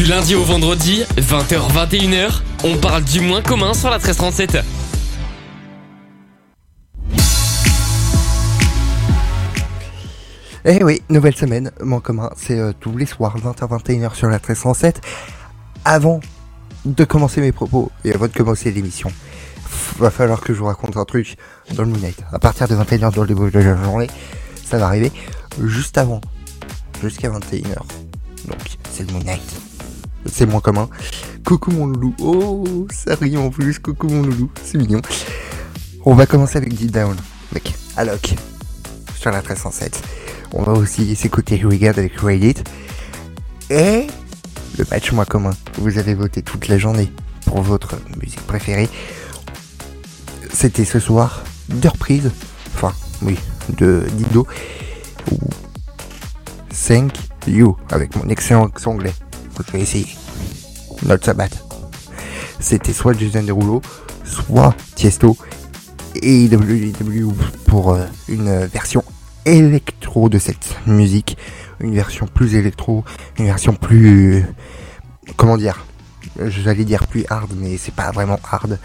Du lundi au vendredi, 20h-21h, on parle du moins commun sur la 1337. Eh oui, nouvelle semaine, moins commun, c'est euh, tous les soirs 20h-21h sur la 1307. Avant de commencer mes propos et avant de commencer l'émission, va falloir que je vous raconte un truc dans le Moonlight. À partir de 21h dans le début de la journée, ça va arriver. Juste avant, jusqu'à 21h. Donc, c'est le Moonlight. C'est moins commun. Coucou mon loulou. Oh, ça rit en plus. Coucou mon loulou. C'est mignon. On va commencer avec Deep Down. Avec Alok. Sur la 1307. On va aussi s'écouter Regarde avec Reddit. Et le match moins commun. Vous avez voté toute la journée pour votre musique préférée. C'était ce soir de reprise. Enfin, oui, de Dido. Thank You avec mon excellent anglais. Vous pouvez essayer. Not Sabbath. C'était soit Jason Derulo, soit Tiesto et WW pour euh, une version électro de cette musique, une version plus électro, une version plus comment dire, j'allais dire plus hard, mais c'est pas vraiment hard.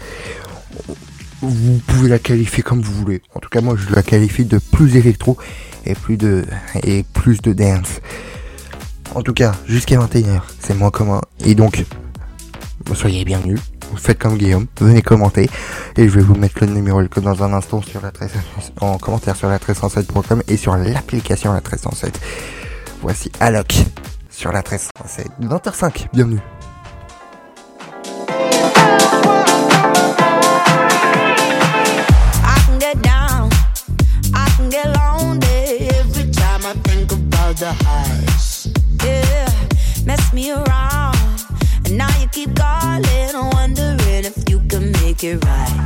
Vous pouvez la qualifier comme vous voulez. En tout cas, moi, je la qualifie de plus électro et plus de et plus de dance. En tout cas, jusqu'à 21h, c'est moins commun. Et donc, soyez bienvenus. Faites comme Guillaume, venez commenter. Et je vais vous mettre le numéro le code dans un instant sur la 13, en commentaire sur la 1307.com et sur l'application la 1307. Voici Alok sur la 1307. 20h05, bienvenue. Make it right.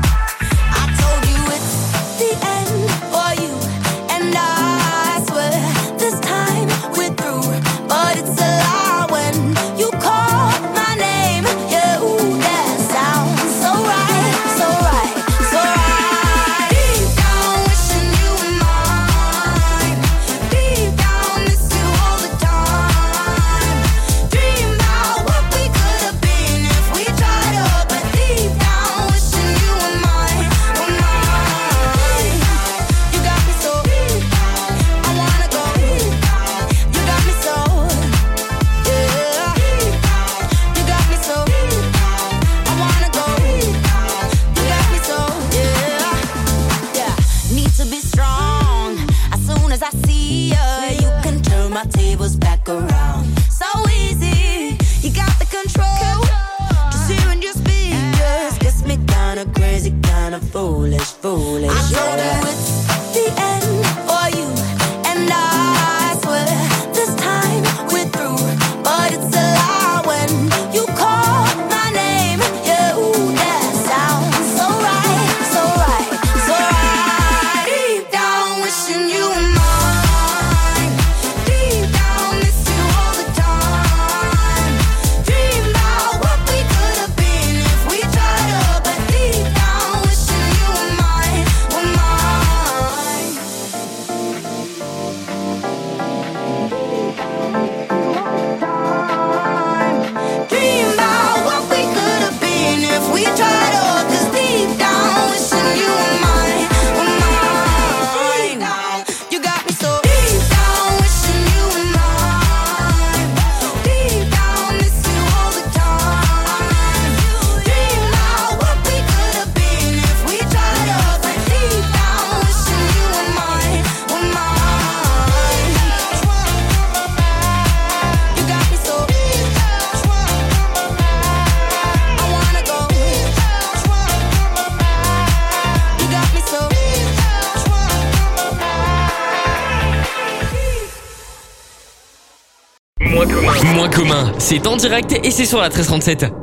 C'est en direct et c'est sur la 1337.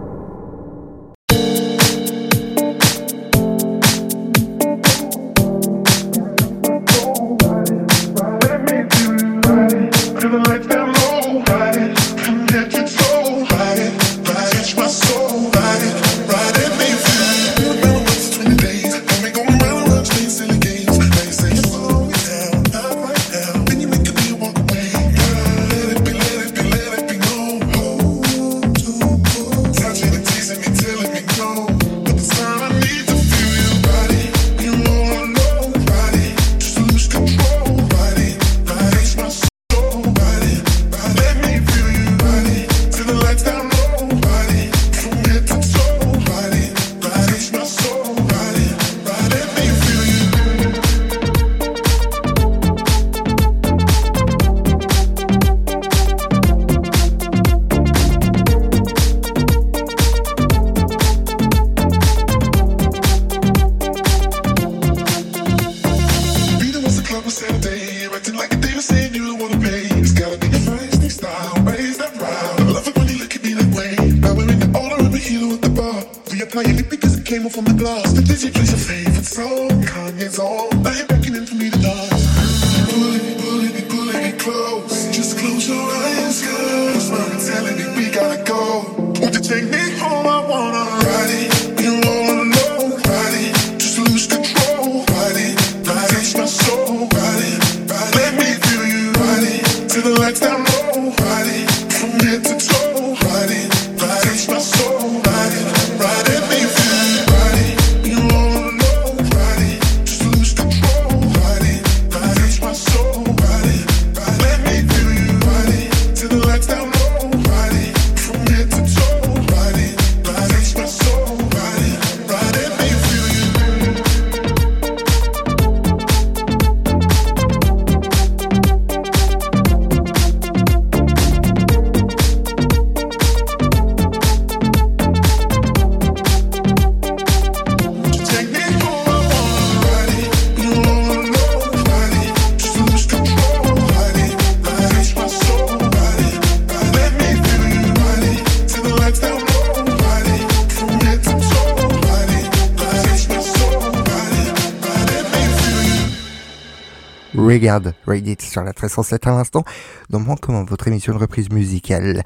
Regarde, Ride It sur la 1307 à l'instant, Moins Commun, votre émission de reprise musicale.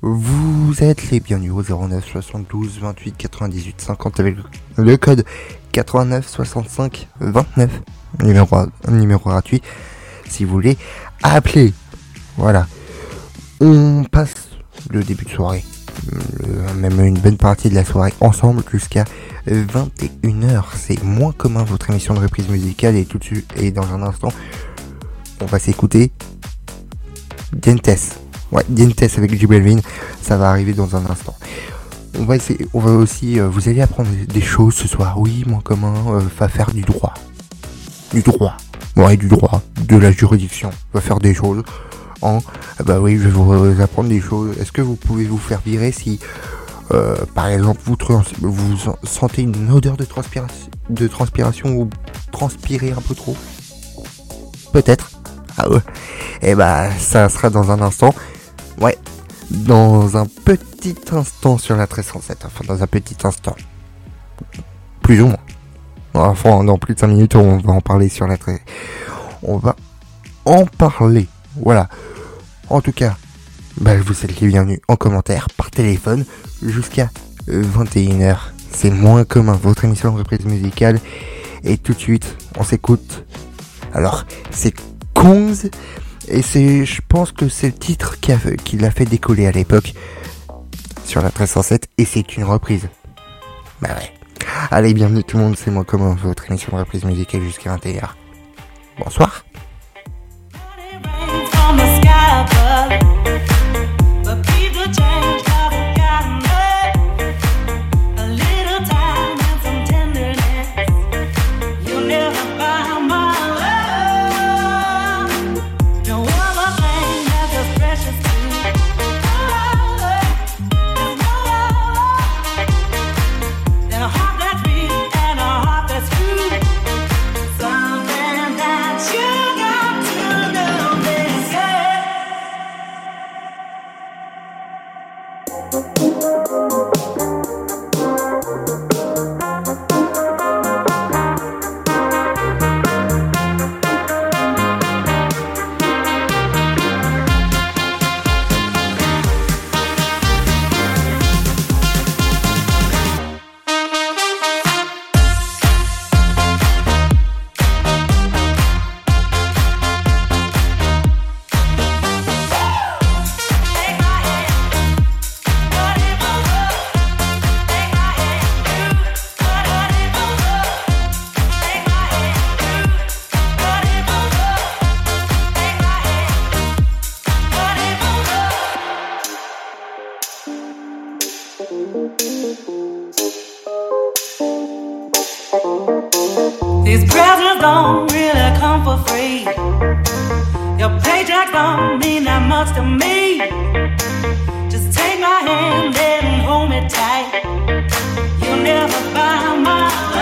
Vous êtes les bienvenus au 09 72 28 98 50 avec le code 89 65 29, numéro, numéro gratuit, si vous voulez appeler. Voilà. On passe le début de soirée, le- même une bonne partie de la soirée ensemble jusqu'à 21h. C'est Moins Commun, votre émission de reprise musicale, et tout de suite, et dans un instant, on va s'écouter Dientes. Ouais, Dientes avec J Balvin, ça va arriver dans un instant. On va essayer, on va aussi, euh, vous allez apprendre des choses ce soir. Oui, moins commun, euh, va faire du droit. Du droit. Ouais, du droit, de la juridiction. Va faire des choses. En, ah bah oui, je vais vous apprendre des choses. Est-ce que vous pouvez vous faire virer si, euh, par exemple, vous, sentez une odeur de transpiration, de transpiration ou transpirez un peu trop Peut-être. Ah ouais. Et bah, ça sera dans un instant. Ouais. Dans un petit instant sur la 1307. Enfin, dans un petit instant. Plus ou moins. Enfin, dans plus de 5 minutes, on va en parler sur la 13. On va en parler. Voilà. En tout cas, bah, vous êtes les bienvenus en commentaire, par téléphone, jusqu'à 21h. C'est moins commun, votre émission de reprise musicale. Et tout de suite, on s'écoute. Alors, c'est Kongs. Et c'est, je pense que c'est le titre qui, a, qui l'a fait décoller à l'époque sur la 1307 et c'est une reprise. Bah ouais. Allez, bienvenue tout le monde, c'est moi comment votre émission de reprise musicale jusqu'à 21h. Bonsoir. Paycheck don't mean that much to me. Just take my hand and hold me tight. You'll never buy my love.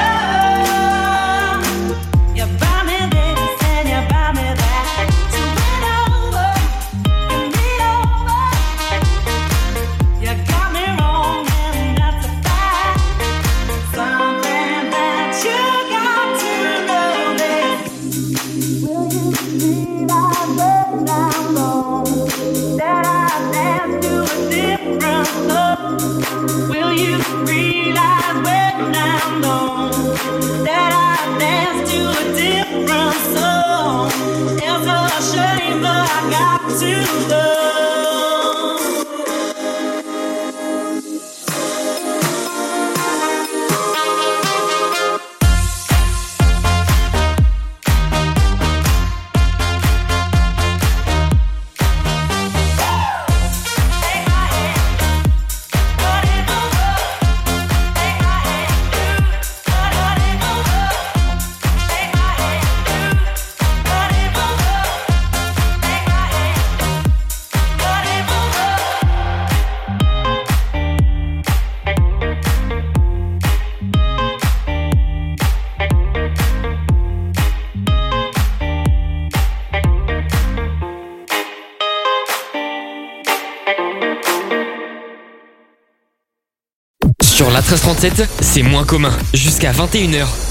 c'est moins commun. Jusqu'à 21h.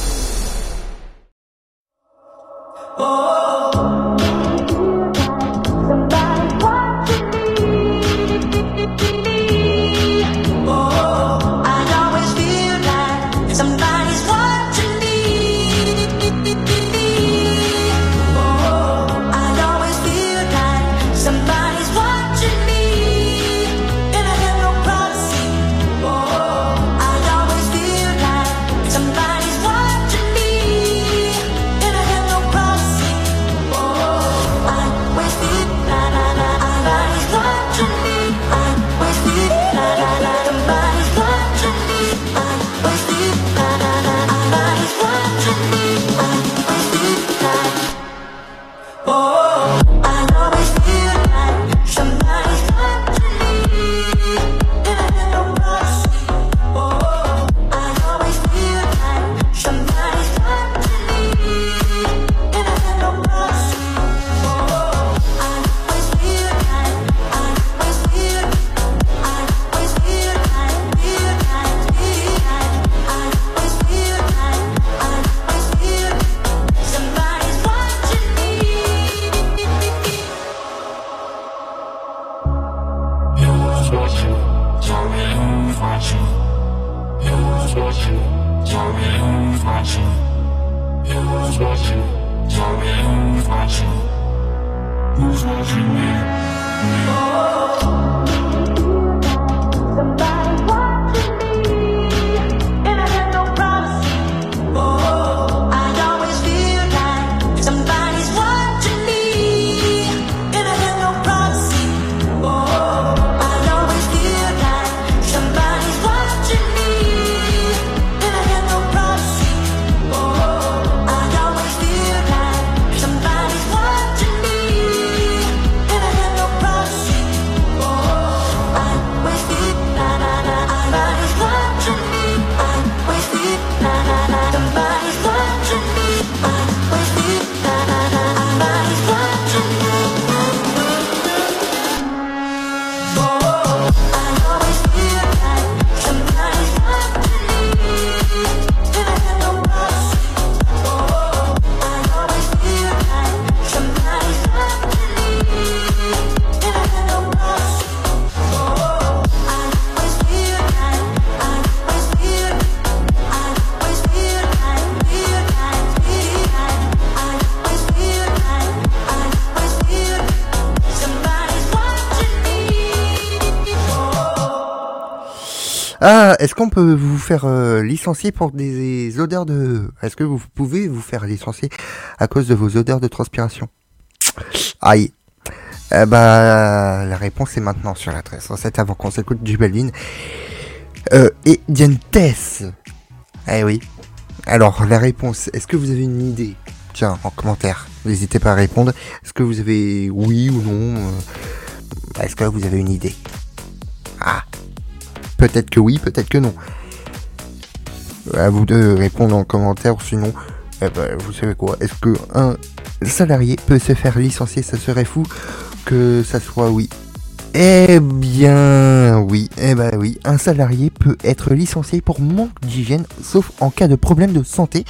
Est-ce qu'on peut vous faire euh, licencier pour des odeurs de... Est-ce que vous pouvez vous faire licencier à cause de vos odeurs de transpiration? Aïe. Bah, la réponse est maintenant sur la 1307 avant qu'on s'écoute du Belvin. Euh, et Dientes. Eh oui. Alors, la réponse, est-ce que vous avez une idée? Tiens, en commentaire, n'hésitez pas à répondre. Est-ce que vous avez oui ou non? Euh, Est-ce que vous avez une idée? Ah, Peut-être que oui, peut-être que non. À vous de répondre en commentaire, sinon, eh ben, vous savez quoi Est-ce que un salarié peut se faire licencier Ça serait fou que ça soit oui. Eh bien, oui, eh ben oui, un salarié peut être licencié pour manque d'hygiène, sauf en cas de problème de santé.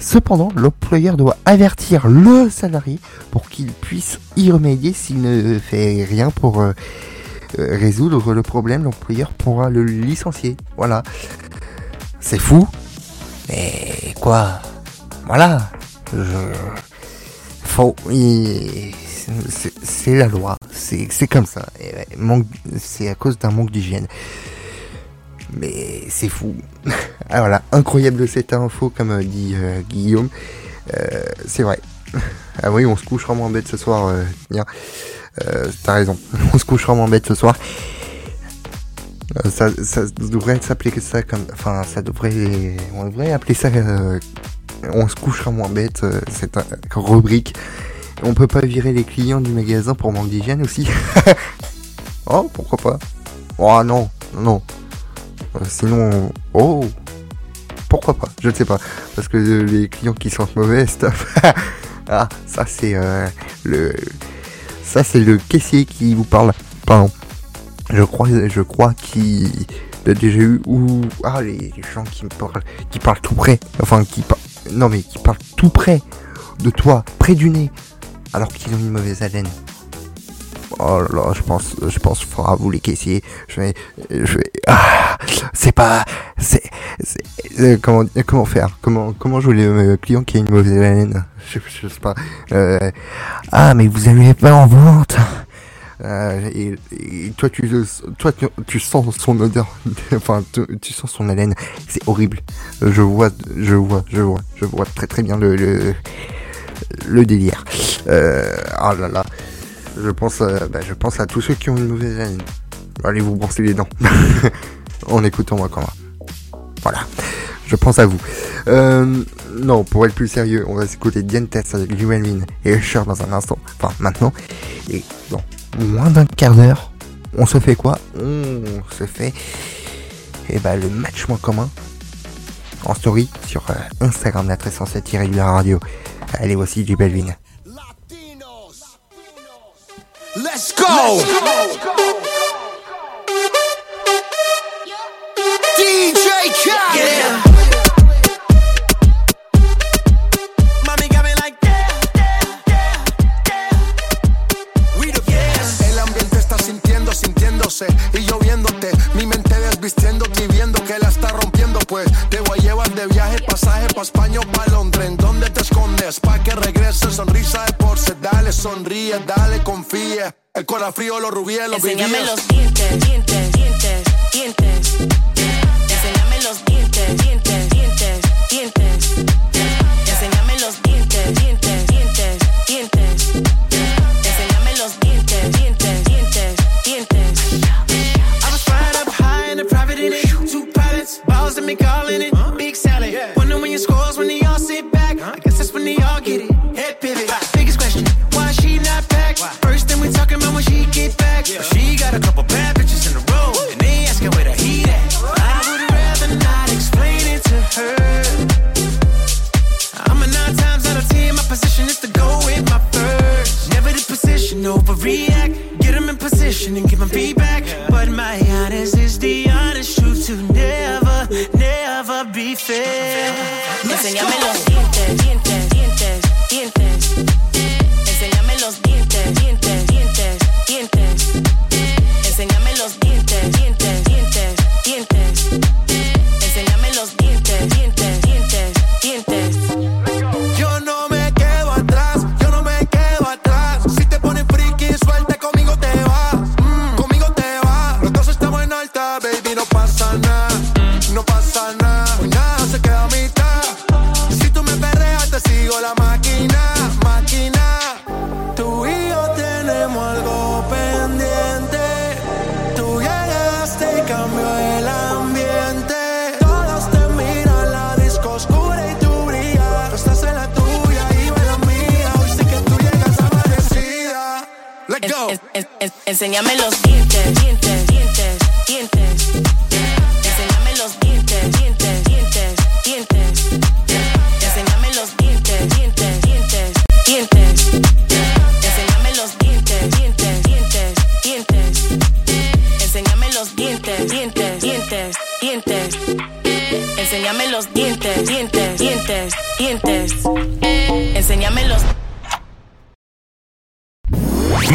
Cependant, l'employeur doit avertir le salarié pour qu'il puisse y remédier s'il ne fait rien pour euh, résoudre le problème. L'employeur pourra le licencier. Voilà. C'est fou. Mais quoi? Voilà. Je... Faut. il- c'est- la loi. C'est comme ça. Manque- C'est à cause d'un manque d'hygiène. Mais c'est fou. Ah voilà, incroyable cette info, comme euh, dit euh, Guillaume. Euh, c'est vrai. Ah oui, on se couchera moins bête ce soir. Euh. Euh, T'as raison. On se couchera moins bête ce soir. Euh, ça, devrait s'appeler ça comme. Enfin, ça devrait. On devrait appeler ça. on se couchera moins bête. euh, cette rubrique. On peut pas virer les clients du magasin pour manque d'hygiène aussi. oh, pourquoi pas. Oh non, non, non. Sinon, oh, pourquoi pas Je ne sais pas, parce que les clients qui sentent mauvais, stuff. ah, ça c'est le, ça c'est le caissier qui vous parle. Pardon. Je crois, je crois qu'il a déjà eu ou ah les gens qui parlent, qui parlent tout près, enfin qui non mais qui parlent tout près de toi, près du nez, alors qu'ils ont une mauvaise haleine. Oh là là, je pense, je pense fort à vous les caissiers. Je vais, je vais, ah, c'est pas, c'est, euh, comment, comment faire? Comment, comment jouer le client qui a une mauvaise haleine? Je, je sais pas. Euh, ah, mais vous avez pas en vente. Euh, et, et toi, tu, toi, tu, tu sens son odeur, enfin, tu, tu sens son haleine. C'est horrible. Je vois, je vois, je vois, je vois très très bien le, le, le délire. Euh, oh là là. Je pense, à, bah, je pense à tous ceux qui ont une mauvaise haleine. Allez vous brosser les dents. en écoutant moi quand même. Voilà. Je pense à vous. Euh, non, pour être plus sérieux, on va s'écouter Diane Tess avec Llewellyn et Usher dans un instant. Enfin, maintenant. Et dans moins d'un quart d'heure, on se fait quoi? On se fait eh ben, le match moins commun en story sur euh, Instagram la 307 la radio. Allez, voici du. Let's go. Let's go. DJ Khaled. Yeah. sintiéndose y yo viéndote, mi mente desvistiéndote y viendo que la está rompiendo pues de viaje, pasaje pa' España o pa' Londres. ¿En dónde te escondes? Pa' que regrese, sonrisa de porce. Dale, sonríe, dale, confía. El corazón frío, los rubíes, los Enséñame los dientes, dientes, dientes, dientes. Enséñame los dientes, dientes, dientes, dientes.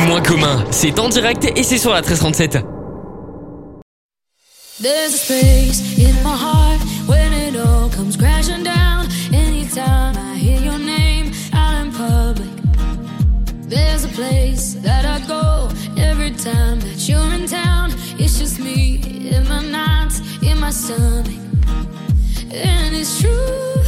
Moins commun, c'est en direct et c'est sur la 1337. There's a space in my heart when it all comes crashing down anytime I hear your name out in public. There's a place that I go every time that you're in town. It's just me in my nights, in my stomach. And it's true,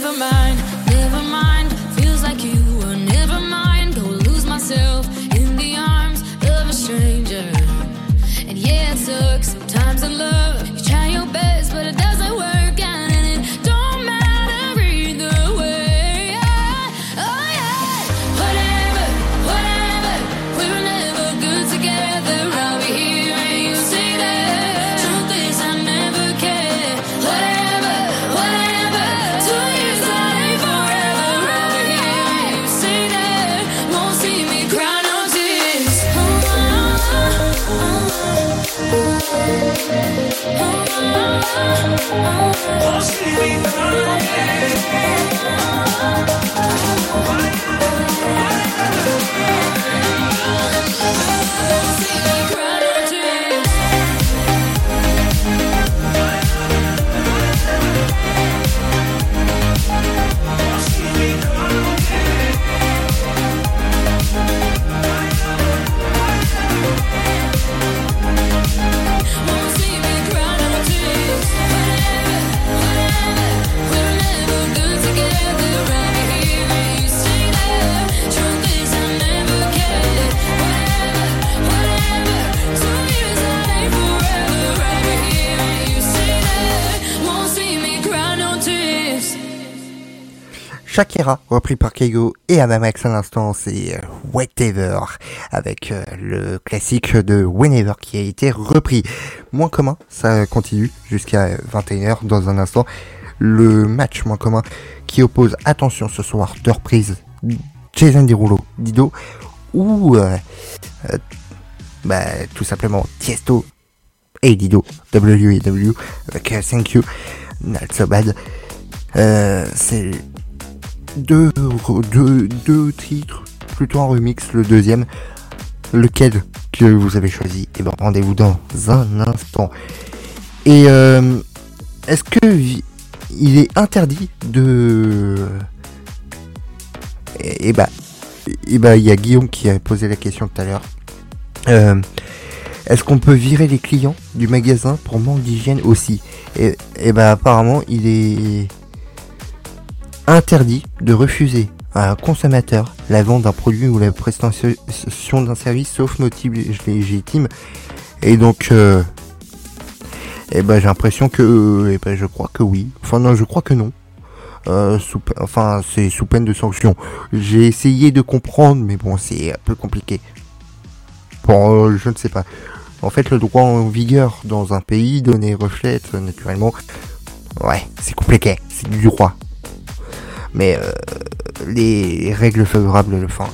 Never mind, Oh, Shakira, repris par Keigo et Amamax à l'instant, c'est euh, Whatever, avec euh, le classique de Whenever qui a été repris. Moins commun, ça continue jusqu'à 21h dans un instant. Le match moins commun qui oppose, attention ce soir, de reprise, Jason Derulo, Dido, ou euh, euh, bah, tout simplement Tiesto et Dido, WEW, avec euh, Thank You, Not So Bad. Euh, c'est deux, deux, titres, plutôt en remix, le deuxième. Lequel que vous avez choisi Et ben rendez-vous dans un instant. Et euh, est-ce que il est interdit de et, et bah il y a Guillaume qui a posé la question tout à l'heure. Euh, est-ce qu'on peut virer les clients du magasin pour manque d'hygiène aussi? Et, et bah apparemment il est interdit de refuser à un consommateur la vente d'un produit ou la prestation d'un service sauf motif légitime. Et donc, euh, eh ben, j'ai l'impression que, eh ben, je crois que oui. Enfin non, je crois que non. Euh, enfin, c'est sous peine de sanction. J'ai essayé de comprendre, mais bon, c'est un peu compliqué. Bon, euh, je ne sais pas. En fait, le droit en vigueur dans un pays donné reflète euh, naturellement. Ouais, c'est compliqué. C'est du droit. Mais euh, les règles favorables, enfin,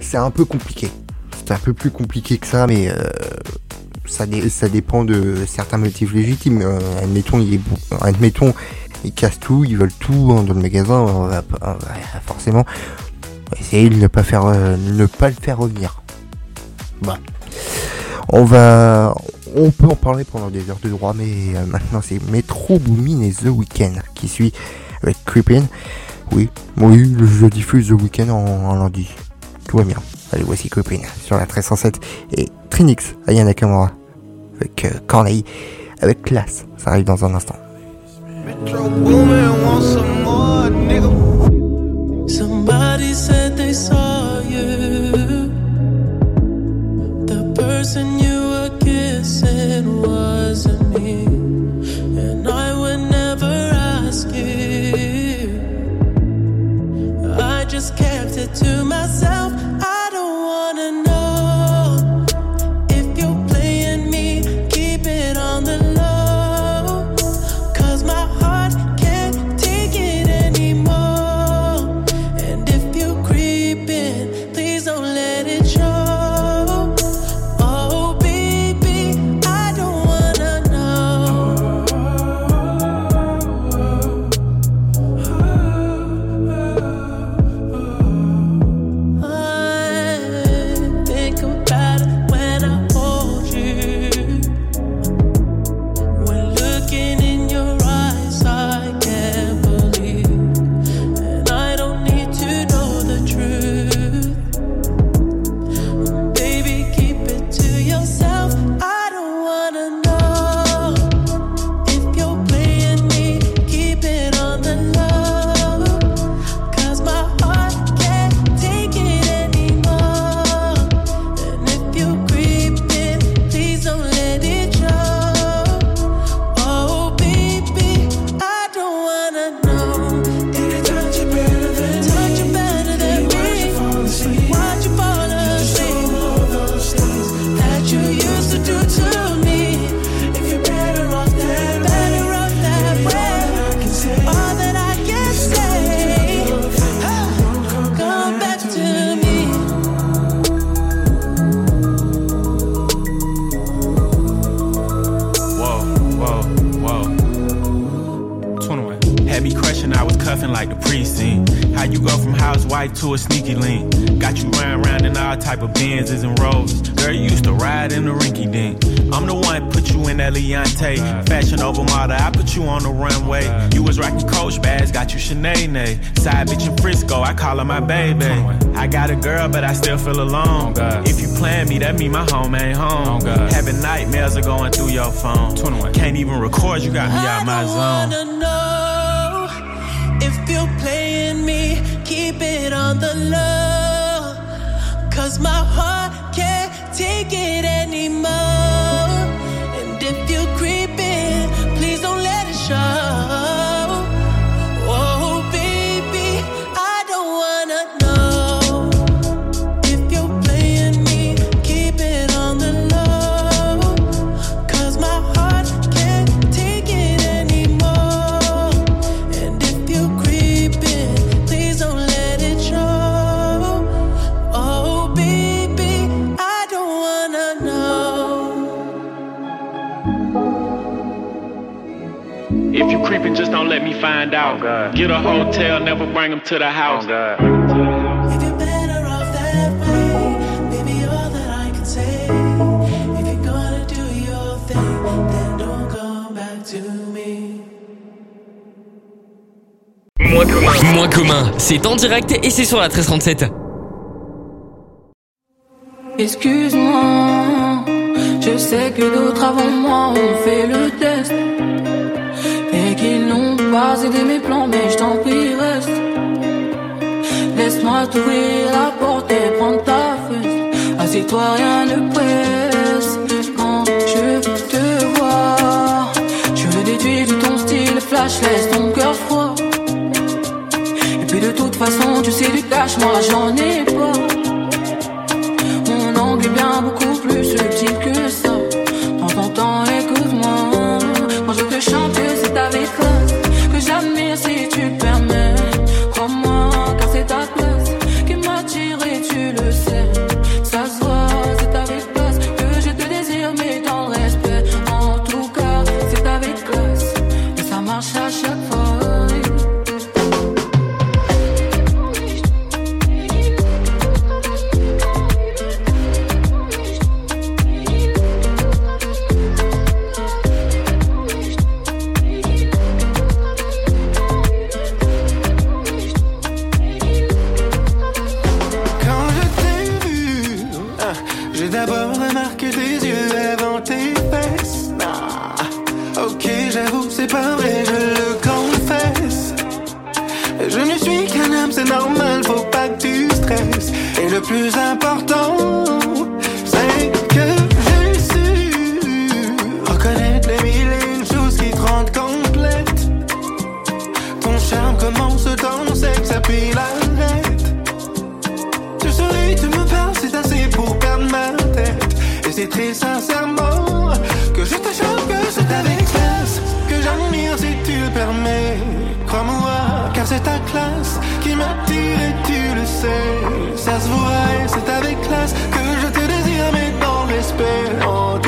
c'est un peu compliqué. C'est un peu plus compliqué que ça, mais euh, ça, dé- ça dépend de certains motifs légitimes. Euh, admettons, il est admettons, ils cassent tout, ils veulent tout dans le magasin. On va, on va forcément essayer de ne pas faire, euh, ne pas le faire revenir. Bon. On va, on peut en parler pendant des heures de droit, mais euh, maintenant c'est Metro Boomin et The Weeknd qui suit avec Creepin. Oui, oui, je diffuse The Weeknd en, lundi. Tout va bien. Allez, voici Creepin sur la 1307 et Trinix, Ayana Nakamura avec euh, Corneille avec classe. Ça arrive dans un instant. Metro type of Benzes and Rovers. Girl, you used to ride in the rinky dink. I'm the one put you in that Leontay. Fashion over model, I put you on the runway. You was rocking Coach bags, got you Sinead. Side bitch in Frisco, I call her my baby. I got a girl, but I still feel alone. If you plan me, that mean my home ain't home. Having nightmares are going through your phone. Can't even record, you got me out my zone. My heart can't take it anymore. Find out. Get a hotel, never bring them to the house. If you're better off that way, baby, all that I can say. If you're gonna do your thing, then don't come back to me. Moins commun. Moins commun, c'est en direct et c'est sur la 1337. Excuse-moi, je sais que d'autres avant moi ont fait le test qu'ils n'ont pas aidé mes plans, mais je t'en prie reste. Laisse-moi t'ouvrir la porte et prendre ta fesse. Assieds-toi, rien ne presse. Quand je te vois, je le déduis de ton style flash, laisse ton cœur froid. Et puis de toute façon, tu sais du cash, moi j'en ai pas. Mon angle est bien beaucoup plus subtil que ça. Plus important, c'est que j'ai su reconnaître les mille et une choses qui te rendent complète. Ton charme commence dans sexe, puis l'arrête. Tu souris, tu me parles, c'est assez pour perdre ma tête. Et c'est très sincèrement que je te choque, que c'est avec classe que j'admire si tu le permets. Crois-moi, c'est ta classe qui m'attire et tu le sais. Ça se voit et c'est avec classe que je te désire, mais dans le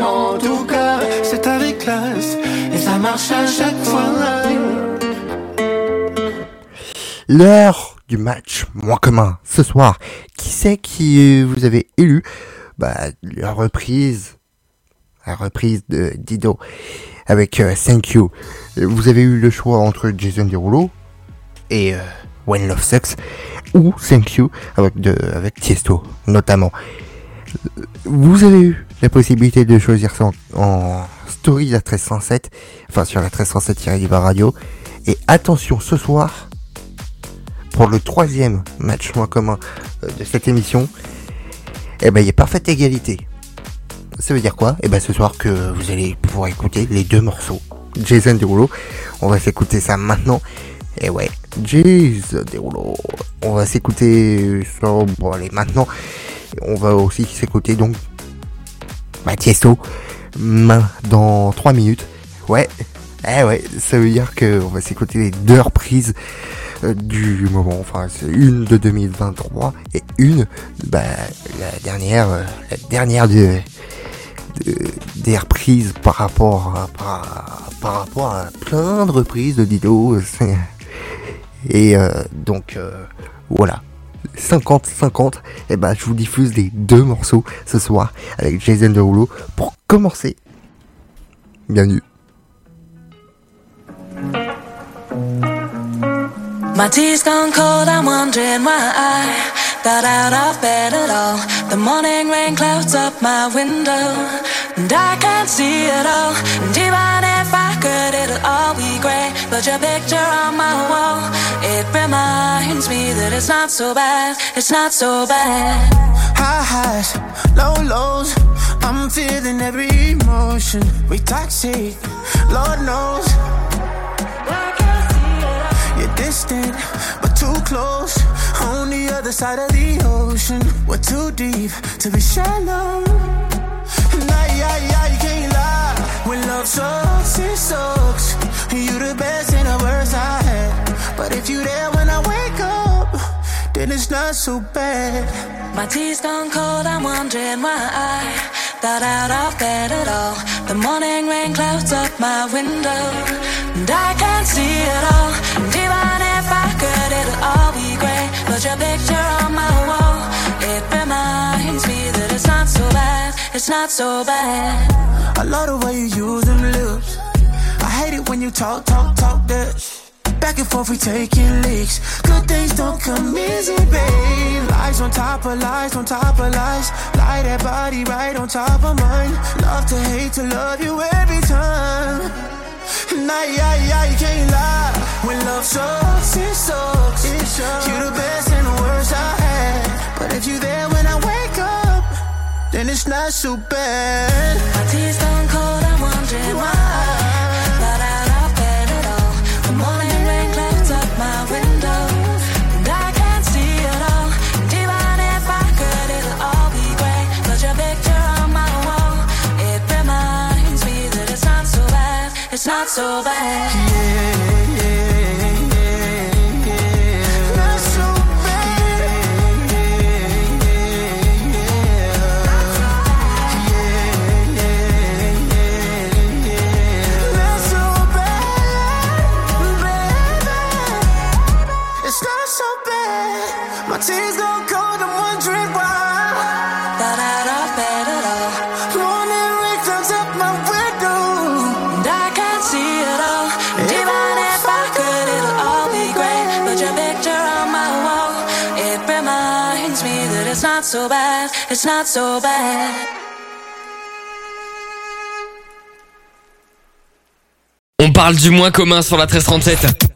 En tout cas, c'est avec classe. Et ça marche à chaque fois. L'heure du match moins commun ce soir. Qui c'est qui vous avez élu? Bah, la reprise, la reprise de Dido avec euh, Thank You. Vous avez eu le choix entre Jason Derulo et euh, When Love Sucks ou Thank You avec avec Tiesto notamment. Vous avez eu la possibilité de choisir ça en, en story de la 1307, enfin sur la 1307 Radio. Et attention, ce soir, pour le troisième match moins commun euh, de cette émission, eh ben, il y a parfaite égalité. Ça veut dire quoi? Eh ben, ce soir que vous allez pouvoir écouter les deux morceaux. Jason Derulo, on va s'écouter ça maintenant. Et ouais, Jason Derulo. On va s'écouter ça, bon allez, maintenant. On va aussi s'écouter donc, Tiesto, main dans 3 minutes. Ouais, eh ouais, ça veut dire que on va s'écouter les deux reprises euh, du moment. Enfin, c'est une de 2023 et une, bah, la dernière, euh, la dernière de, de- des reprises par rapport à, par, par rapport à plein de reprises de Dido. Et euh, donc euh, voilà. 50-50, et ben je vous diffuse les deux morceaux ce soir avec Jason Derulo pour commencer. Bienvenue. Got out of bed at all. The morning rain clouds up my window, and I can't see it all. And even if I could, it'll all be grey. But your picture on my wall, it reminds me that it's not so bad, it's not so bad. High highs, low lows. I'm feeling every emotion. We toxic, Lord knows. You're distant, but too close. The other side of the ocean. We're too deep to be shallow. Nah, yeah, yeah, you can't lie. When love sucks, it sucks. You the best and the worst I had. But if you there when I wake up, then it's not so bad. My tea's gone cold, I'm wondering why I got out of bed at all. The morning rain clouds up my window, and I can't see it all. But your picture on my wall, it reminds me that it's not so bad, it's not so bad. I love the way you use them lips. I hate it when you talk, talk, talk that. Back and forth, we taking leaks. Good things don't come easy, babe. Lies on top of lies, on top of lies. Lie that body right on top of mine. Love to hate to love you every time. Nah, yeah, yeah, you can't lie. When love sucks, it sucks. You the best and the worst I had. But if you there when I wake up, then it's not so bad. My tea's stone cold, I'm wondering why. but I don't bed at all. The morning rain clouds up my window. And I can't see at all. And even if I could, it'll all be grey. But your picture on my wall, it reminds me that it's not so bad. It's not so bad. Yeah. so bad, it's not so bad. On parle du moins commun sur la 1337.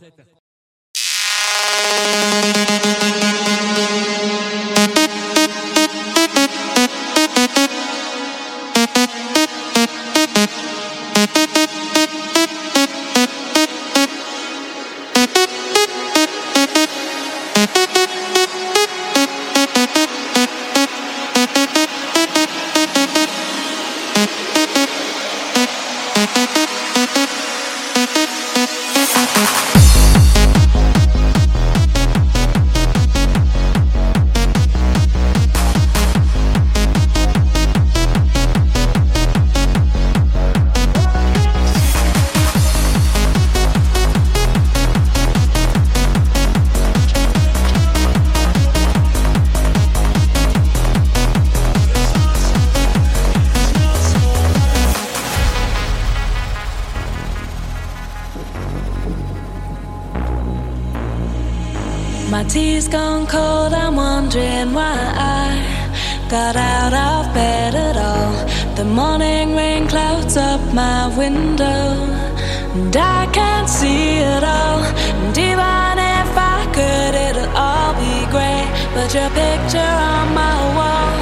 put your picture on my wall.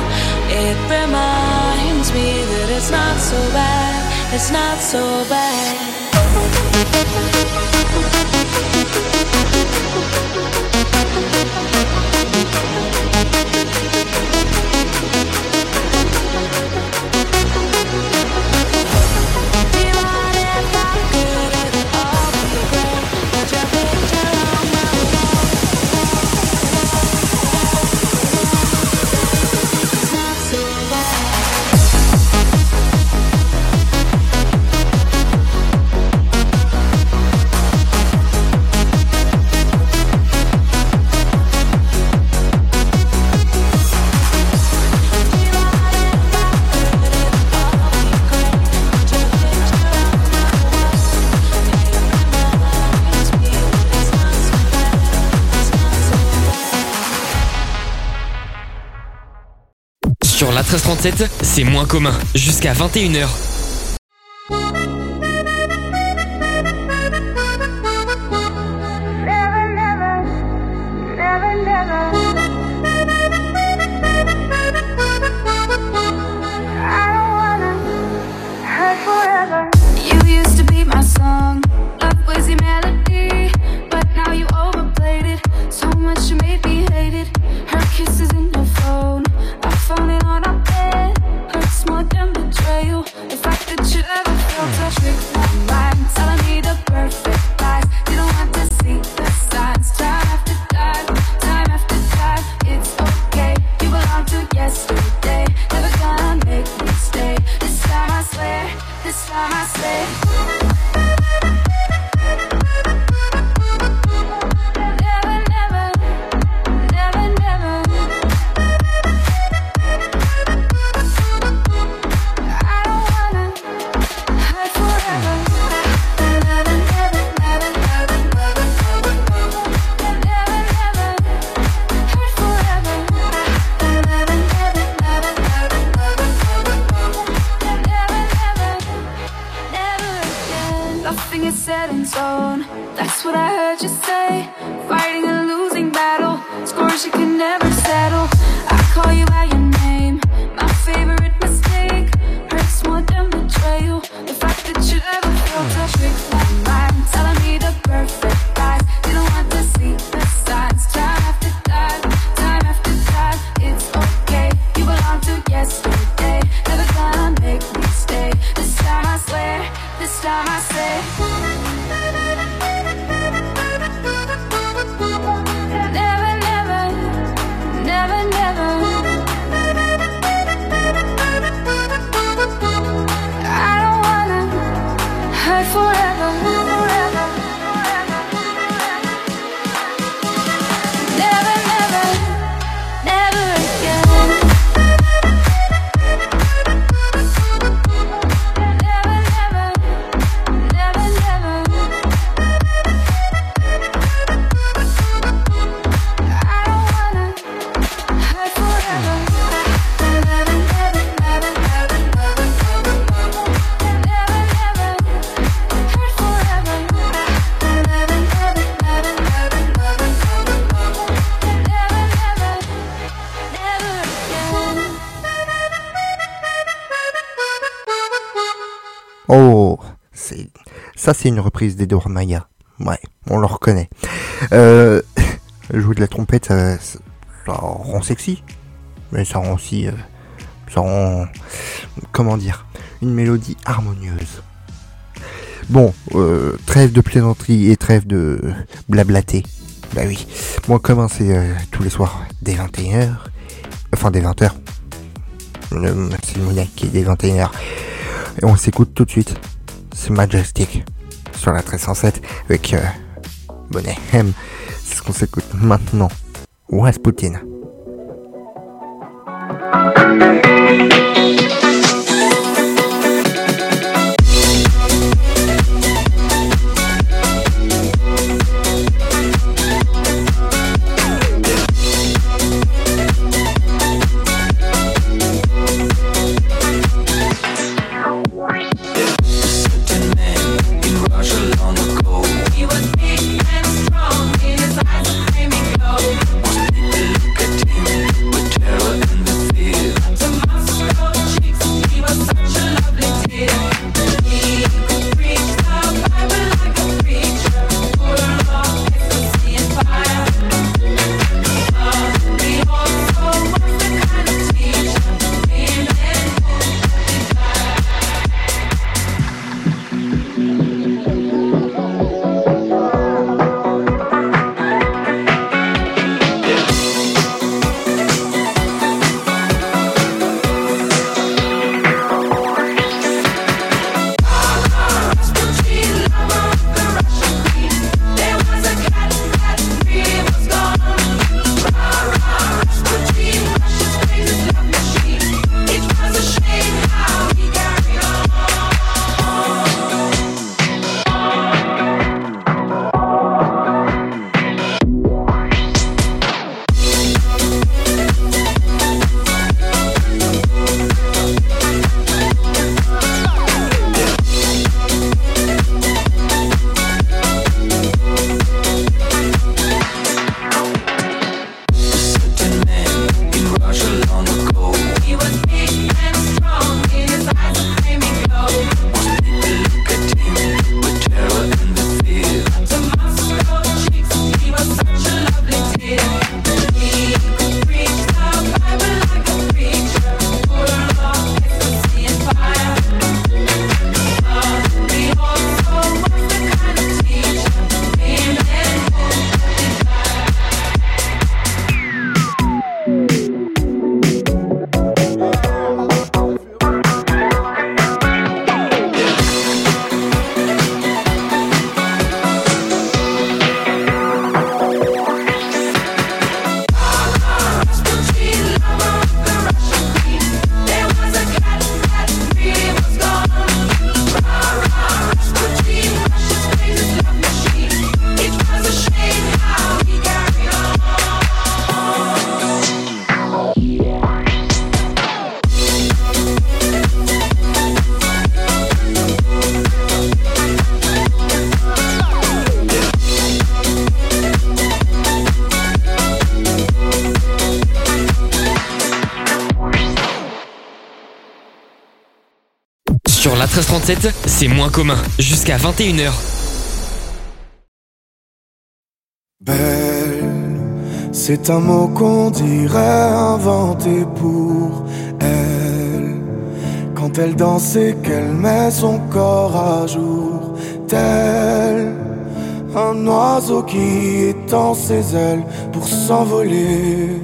It reminds me that it's not so bad, it's not so bad. c'est moins commun. Jusqu'à 21h, ça, c'est une reprise des Maya. Ouais, on le reconnaît. Euh, jouer de la trompette, ça, rend sexy, mais ça rend aussi, euh, ça rend, comment dire, une mélodie harmonieuse. Bon, euh, trêve de plaisanterie et trêve de blablater. Bah oui, moi commun c'est euh, tous les soirs dès 21h, enfin dès 20h. Le- C'est le qui est dès 21h. Et on s'écoute tout de suite. C'est Majestic sur la 1307 avec euh, Bonnet M. C'est ce qu'on s'écoute maintenant. Rasputin. c'est moins commun, jusqu'à 21h. Belle, c'est un mot qu'on dirait inventé pour elle. Quand elle danse et qu'elle met son corps à jour, tel un oiseau qui étend ses ailes pour s'envoler.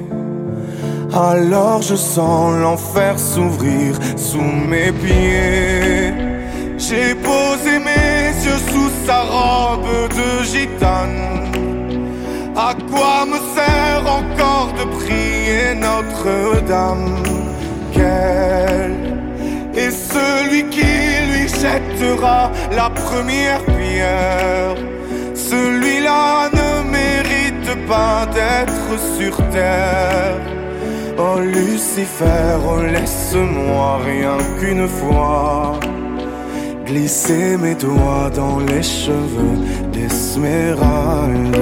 Alors je sens l'enfer s'ouvrir sous mes pieds. J'ai posé mes yeux sous sa robe de gitane. À quoi me sert encore de prier Notre-Dame? Quel est celui qui lui jettera la première pierre? Celui-là ne mérite pas d'être sur terre. Oh Lucifer, laisse-moi rien qu'une fois glisser mes doigts dans les cheveux d'Esmeralda.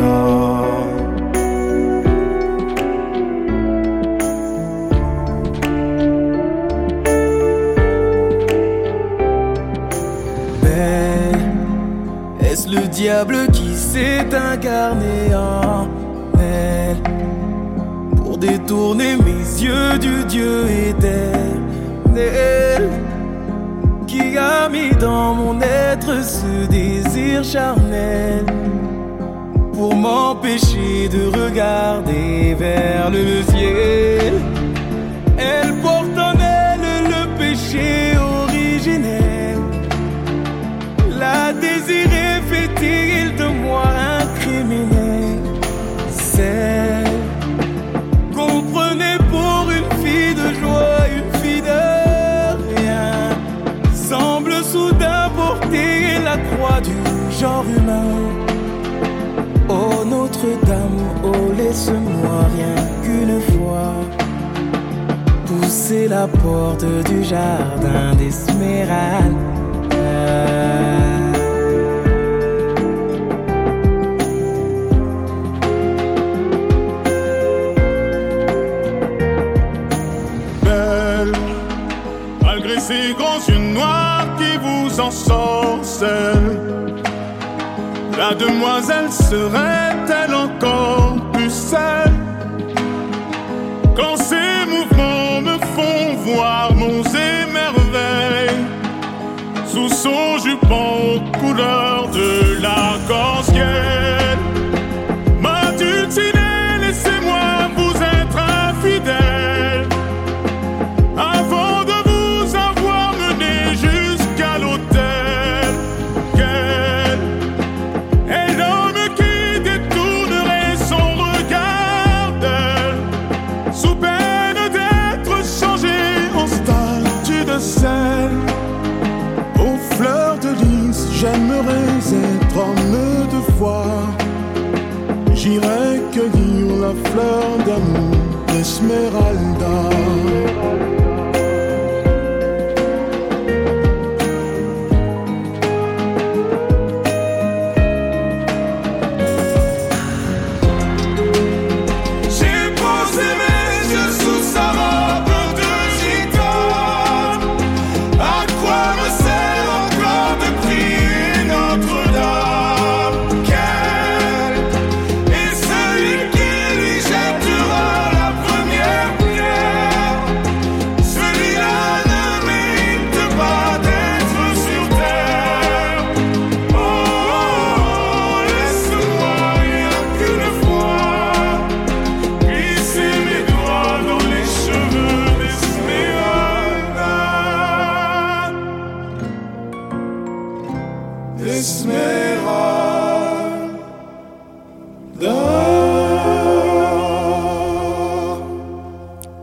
Mais est-ce le diable qui s'est incarné en elle pour détourner mes yeux du Dieu éternel? Dans mon être ce désir charnel pour m'empêcher de regarder vers le ciel. Elle porte en elle le péché originel. La désirée fait-il de moi un criminel? Oh Notre-Dame, oh laisse-moi rien qu'une fois pousser la porte du jardin d'Esmeralda. belle, malgré ses grands yeux noirs qui vous ensorcellent. La demoiselle serait-elle encore plus seule? Quand ses mouvements me font voir monts et merveilles sous son jupon aux couleurs de l'arc-en-ciel. Ma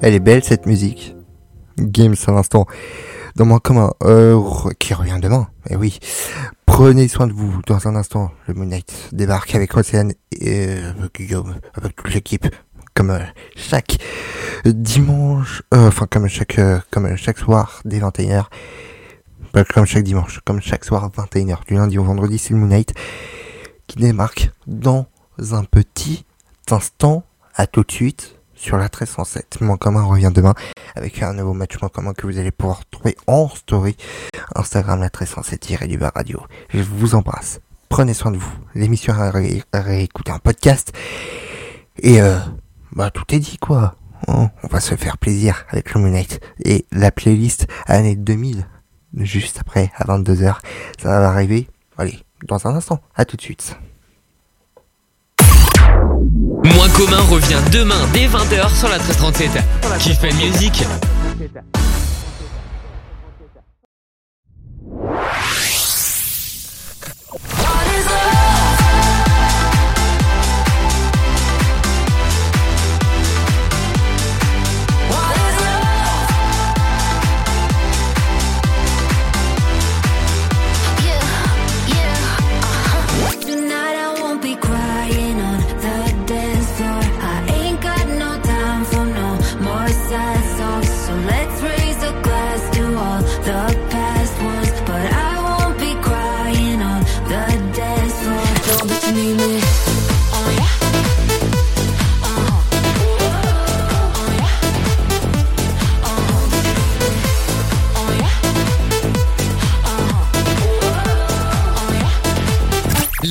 Elle est belle cette musique. Games à l'instant. Dans mon commun, qui revient demain. Eh oui. Prenez soin de vous. Dans un instant, le Moon Knight débarque avec Océane et euh, avec Guillaume, avec toute l'équipe. Comme euh, chaque dimanche, euh, enfin comme chaque, comme chaque soir dès 21h. Pas comme chaque dimanche, comme chaque soir 21h. Du lundi au vendredi, c'est le Moon Knight qui démarque dans un petit instant. À tout de suite sur la 1307. Mon commun revient demain avec un nouveau match commun que vous allez pouvoir trouver en story Instagram la 1307 du bar radio. Je vous embrasse. Prenez soin de vous. L'émission à, ré- en podcast. Et euh, bah tout est dit quoi. Hein, on va se faire plaisir avec le Moon Knight et la playlist année 2000 juste après à 22h. Ça va arriver. Allez, dans un instant. À tout de suite. Commun revient demain dès 20h sur la 1337. Qui fait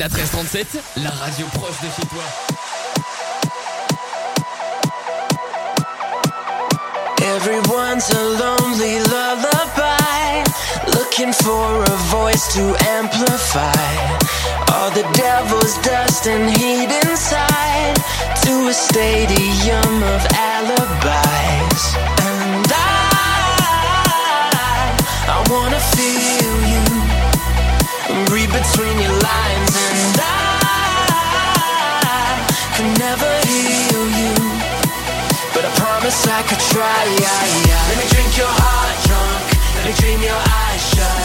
La 1337, la radio proche de chez toi. Everyone's a lonely lullaby, looking for a voice to amplify all the devil's dust and heat inside to a stadium of alibis. And I, I wanna feel read between your lines, and I can never heal you. But I promise I could try. Let me drink your heart drunk. Let me dream your eyes shut.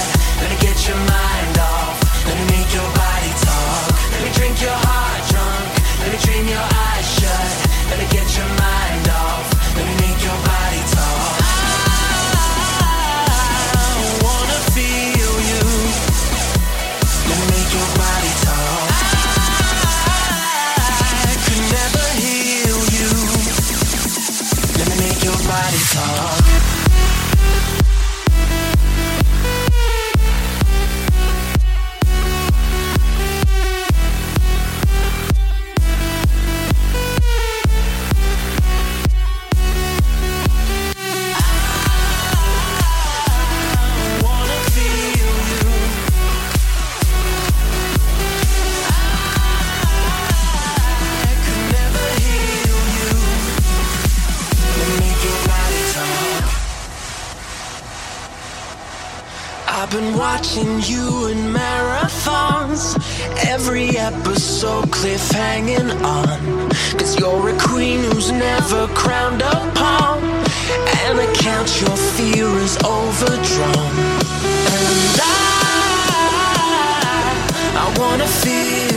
Episode cliff hanging on. Cause you're a queen who's never crowned upon. And I count your fear is overdrawn. And I, I wanna feel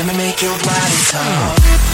Let me make your body talk.